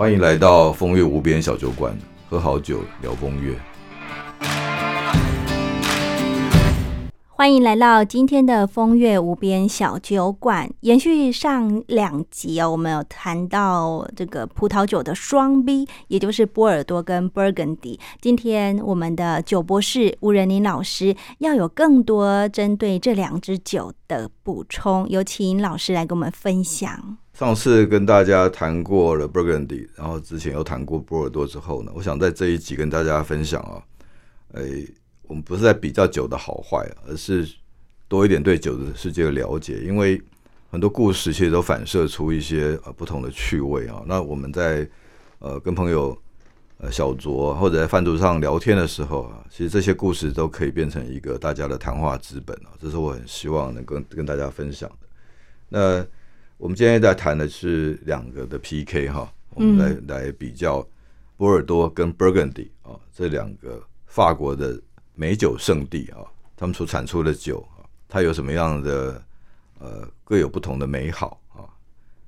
欢迎来到风月无边小酒馆，喝好酒聊风月。欢迎来到今天的风月无边小酒馆。延续上两集哦，我们有谈到这个葡萄酒的双 B，也就是波尔多跟 Burgundy。今天我们的酒博士吴仁林老师要有更多针对这两支酒的补充，有请老师来跟我们分享。上次跟大家谈过了 Burgundy，然后之前又谈过波尔多之后呢，我想在这一集跟大家分享啊，诶。我们不是在比较酒的好坏，而是多一点对酒的世界的了解。因为很多故事其实都反射出一些呃不同的趣味啊。那我们在呃跟朋友呃小酌或者在饭桌上聊天的时候啊，其实这些故事都可以变成一个大家的谈话资本啊。这是我很希望能跟跟大家分享的。那我们今天在谈的是两个的 PK 哈，我们来来比较波尔多跟 Burgundy 啊这两个法国的。美酒圣地啊，他们所产出的酒啊，它有什么样的呃各有不同的美好啊？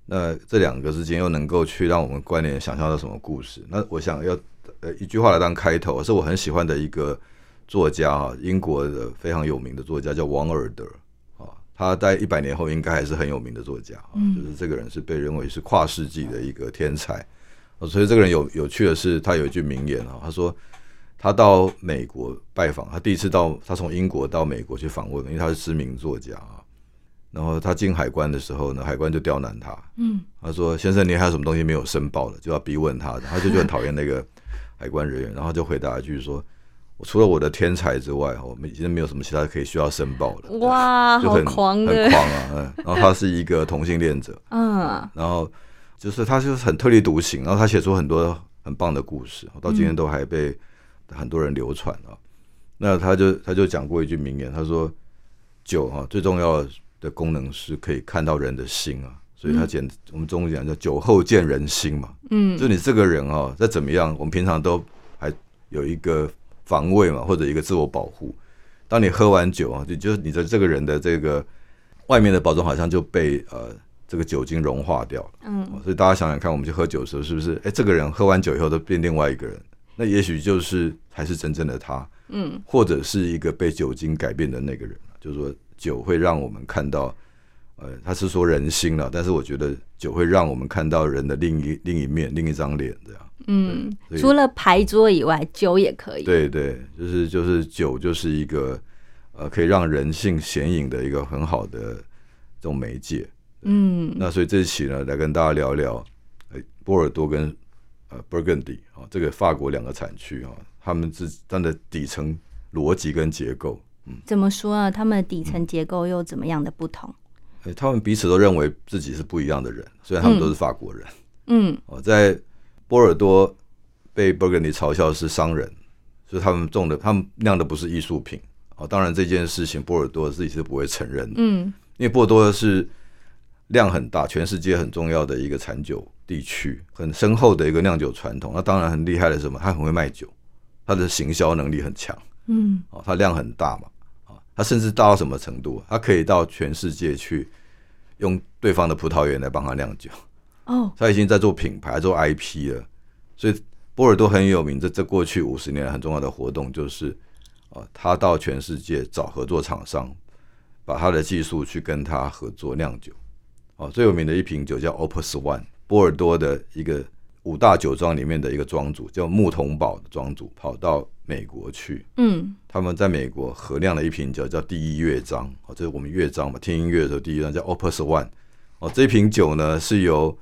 那这两个之间又能够去让我们关联想象到什么故事？那我想要呃一句话来当开头，是我很喜欢的一个作家啊，英国的非常有名的作家叫王尔德啊，他在一百年后应该还是很有名的作家啊，就是这个人是被认为是跨世纪的一个天才所以这个人有有趣的是，他有一句名言啊，他说。他到美国拜访，他第一次到，他从英国到美国去访问，因为他是知名作家啊。然后他进海关的时候呢，海关就刁难他，嗯，他说：“先生，你还有什么东西没有申报的？”就要逼问他，他就就很讨厌那个海关人员，然后就回答一句说：“我除了我的天才之外，我们已经没有什么其他可以需要申报的。”哇，就很狂，很狂啊！嗯，然后他是一个同性恋者，嗯，然后就是他就是很特立独行，然后他写出很多很棒的故事，到今天都还被。很多人流传啊，那他就他就讲过一句名言，他说酒啊最重要的功能是可以看到人的心啊，所以他简我们中文讲叫酒后见人心嘛，嗯，就你这个人啊再怎么样，我们平常都还有一个防卫嘛，或者一个自我保护。当你喝完酒啊，就就是你的这个人的这个外面的包装好像就被呃这个酒精融化掉了，嗯，所以大家想想看，我们去喝酒的时候是不是？哎，这个人喝完酒以后都变另外一个人。那也许就是才是真正的他，嗯，或者是一个被酒精改变的那个人。就是说，酒会让我们看到，呃，他是说人心了，但是我觉得酒会让我们看到人的另一另一面，另一张脸这样。嗯，除了牌桌以外，酒也可以。对对，就是就是酒就是一个呃，可以让人性显影的一个很好的这种媒介。嗯，那所以这一期呢，来跟大家聊聊，哎，波尔多跟。呃，Burgundy 啊，这个法国两个产区啊，他们之它的底层逻辑跟结构，嗯，怎么说啊？他们的底层结构又怎么样的不同？他们彼此都认为自己是不一样的人，虽然他们都是法国人，嗯，哦，在波尔多被 Burgundy 嘲笑是商人，所以他们种的，他们酿的不是艺术品哦。当然这件事情波尔多自己是不会承认的，嗯，因为波尔多是量很大，全世界很重要的一个产酒。地区很深厚的一个酿酒传统，那当然很厉害的是什么？他很会卖酒，他的行销能力很强，嗯，哦，他量很大嘛，啊，他甚至大到什么程度？他可以到全世界去用对方的葡萄园来帮他酿酒，哦，他已经在做品牌、做 IP 了。所以波尔多很有名，这这过去五十年很重要的活动就是，啊，他到全世界找合作厂商，把他的技术去跟他合作酿酒。哦，最有名的一瓶酒叫 Opus One。波尔多的一个五大酒庄里面的一个庄主叫木桐堡的庄主跑到美国去，嗯，他们在美国合酿了一瓶酒叫第一乐章，哦，这是我们乐章嘛，听音乐的时候第一乐章叫 Opus One，哦，这瓶酒呢是由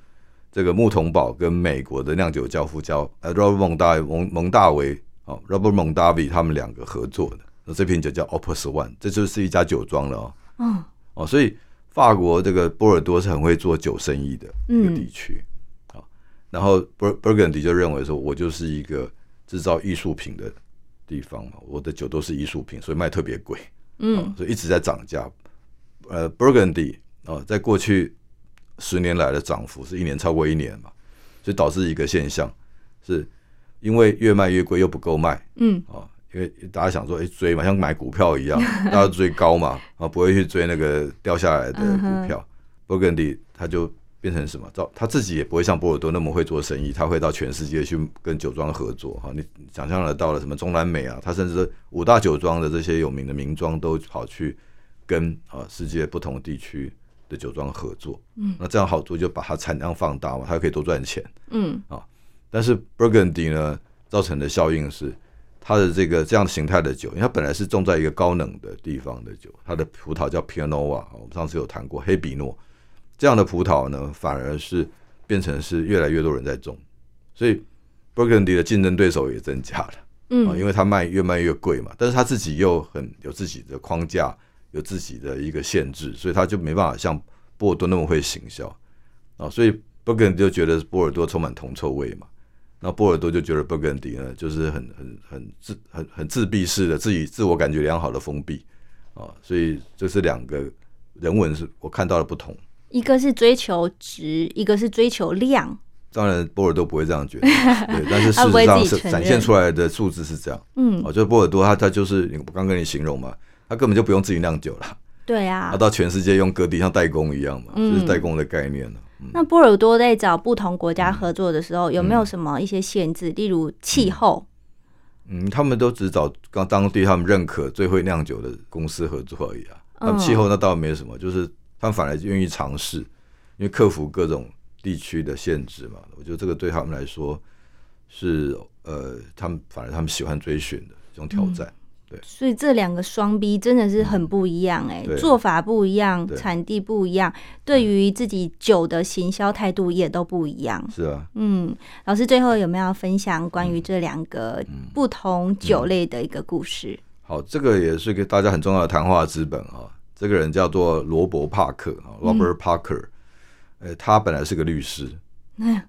这个木桐堡跟美国的酿酒教父叫呃 Robert 蒙大蒙蒙大维哦 Robert 蒙大维他们两个合作的，那这瓶酒叫 Opus One，这就是一家酒庄了哦，嗯，哦，所以。法国这个波尔多是很会做酒生意的一个地区，好，然后 Bur Burgundy 就认为说，我就是一个制造艺术品的地方嘛，我的酒都是艺术品，所以卖特别贵，嗯，所以一直在涨价。呃，Burgundy 啊，在过去十年来的涨幅是一年超过一年嘛，所以导致一个现象，是因为越卖越贵又不够卖，嗯，啊。因为大家想说，哎，追嘛，像买股票一样，大家追高嘛，啊，不会去追那个掉下来的股票。Burgundy 他就变成什么？到他自己也不会像波尔多那么会做生意，他会到全世界去跟酒庄合作哈。你想象得到了什么中南美啊？他甚至五大酒庄的这些有名的名庄都跑去跟啊世界不同地区的酒庄合作。嗯，那这样好处就把它产量放大嘛，他可以多赚钱。嗯啊，但是 Burgundy 呢，造成的效应是它的这个这样形态的酒，因为它本来是种在一个高冷的地方的酒，它的葡萄叫 Pinot Noir，我们上次有谈过黑比诺。这样的葡萄呢，反而是变成是越来越多人在种，所以 Burgundy 的竞争对手也增加了，嗯，因为他卖越卖越贵嘛，但是他自己又很有自己的框架，有自己的一个限制，所以他就没办法像波尔多那么会行销。啊，所以 Burgundy 就觉得波尔多充满铜臭味嘛，那波尔多就觉得 Burgundy 呢，就是很很很自很很自闭式的，自己自我感觉良好的封闭。啊，所以这是两个人文是我看到的不同。一个是追求值，一个是追求量。当然，波尔多不会这样觉得，对。但是事实上是展现出来的数字是这样。嗯，我觉得波尔多他他就是我刚跟你形容嘛，他根本就不用自己酿酒了。对啊，他到全世界用各地像代工一样嘛，就是代工的概念那波尔多在找不同国家合作的时候，有没有什么一些限制？例如气候？嗯，他们都只找刚当地他们认可最会酿酒的公司合作而已啊。那气候那倒没什么，就是。他们反而愿意尝试，因为克服各种地区的限制嘛。我觉得这个对他们来说是呃，他们反而他们喜欢追寻的这种挑战。对，所以这两个双 B 真的是很不一样哎，做法不一样，产地不一样，对于自己酒的行销态度也都不一样。是啊，嗯，老师最后有没有分享关于这两个不同酒类的一个故事？好，这个也是给大家很重要的谈话资本啊。这个人叫做罗伯·帕克啊，Robert Parker，呃，他本来是个律师，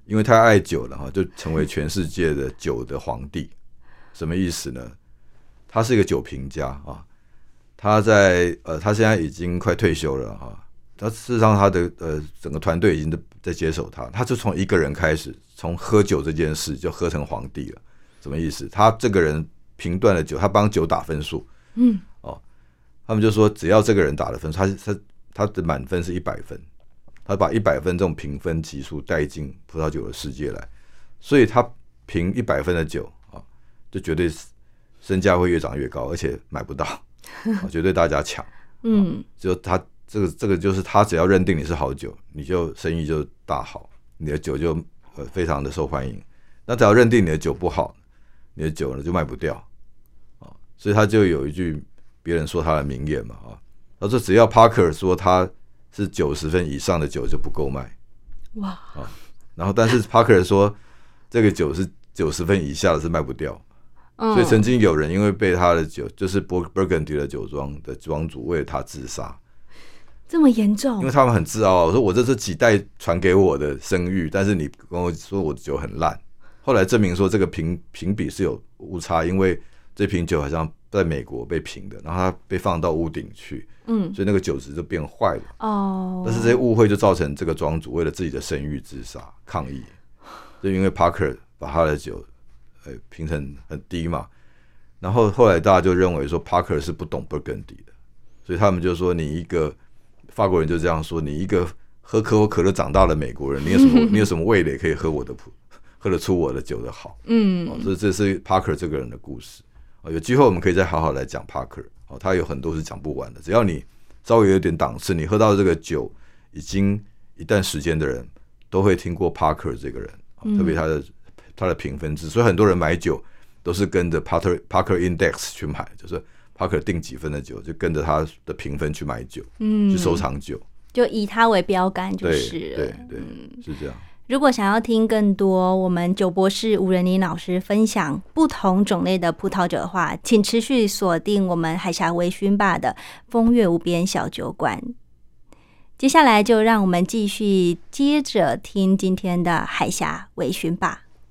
因为太爱酒了哈，就成为全世界的酒的皇帝。什么意思呢？他是一个酒评家啊，他在呃，他现在已经快退休了哈。他事实上，他的呃整个团队已经在接手他，他就从一个人开始，从喝酒这件事就喝成皇帝了。什么意思？他这个人评断了酒，他帮酒打分数，嗯。他们就说，只要这个人打的分，他他他的满分是一百分，他把一百分这种评分级数带进葡萄酒的世界来，所以他评一百分的酒啊，就绝对身价会越涨越高，而且买不到，绝对大家抢。嗯，就他这个这个就是他只要认定你是好酒，你就生意就大好，你的酒就呃非常的受欢迎。那只要认定你的酒不好，你的酒呢就卖不掉啊，所以他就有一句。别人说他的名言嘛啊，他说只要 Parker 说他是九十分以上的酒就不够卖，哇。啊，然后但是 Parker 说这个酒是九十分以下的是卖不掉，所以曾经有人因为被他的酒就是 Burgundy 的酒庄的庄主为了他自杀，这么严重？因为他们很自傲，我说我这是几代传给我的声誉，但是你跟我说我的酒很烂，后来证明说这个评评比是有误差，因为这瓶酒好像。在美国被评的，然后他被放到屋顶去，嗯，所以那个酒质就变坏了。哦，但是这些误会就造成这个庄主为了自己的声誉自杀抗议，就因为 Parker 把他的酒呃评成很低嘛，然后后来大家就认为说 Parker 是不懂 Burgundy 的，所以他们就说你一个法国人就这样说，你一个喝可口可乐长大的美国人，你有什么 你有什么味蕾可以喝我的普喝得出我的酒的好？嗯，所以这是 Parker 这个人的故事。有机会我们可以再好好来讲 Parker 哦，他有很多是讲不完的。只要你稍微有点档次，你喝到这个酒已经一段时间的人，都会听过 Parker 这个人，特别他的他的评分制，所以很多人买酒都是跟着 Parker Parker Index 去买，就是 Parker 定几分的酒，就跟着他的评分去买酒，嗯，去收藏酒，就以他为标杆，就是对对，是这样。如果想要听更多我们酒博士吴仁林老师分享不同种类的葡萄酒的话，请持续锁定我们海峡微醺吧的风月无边小酒馆。接下来就让我们继续接着听今天的海峡微醺吧。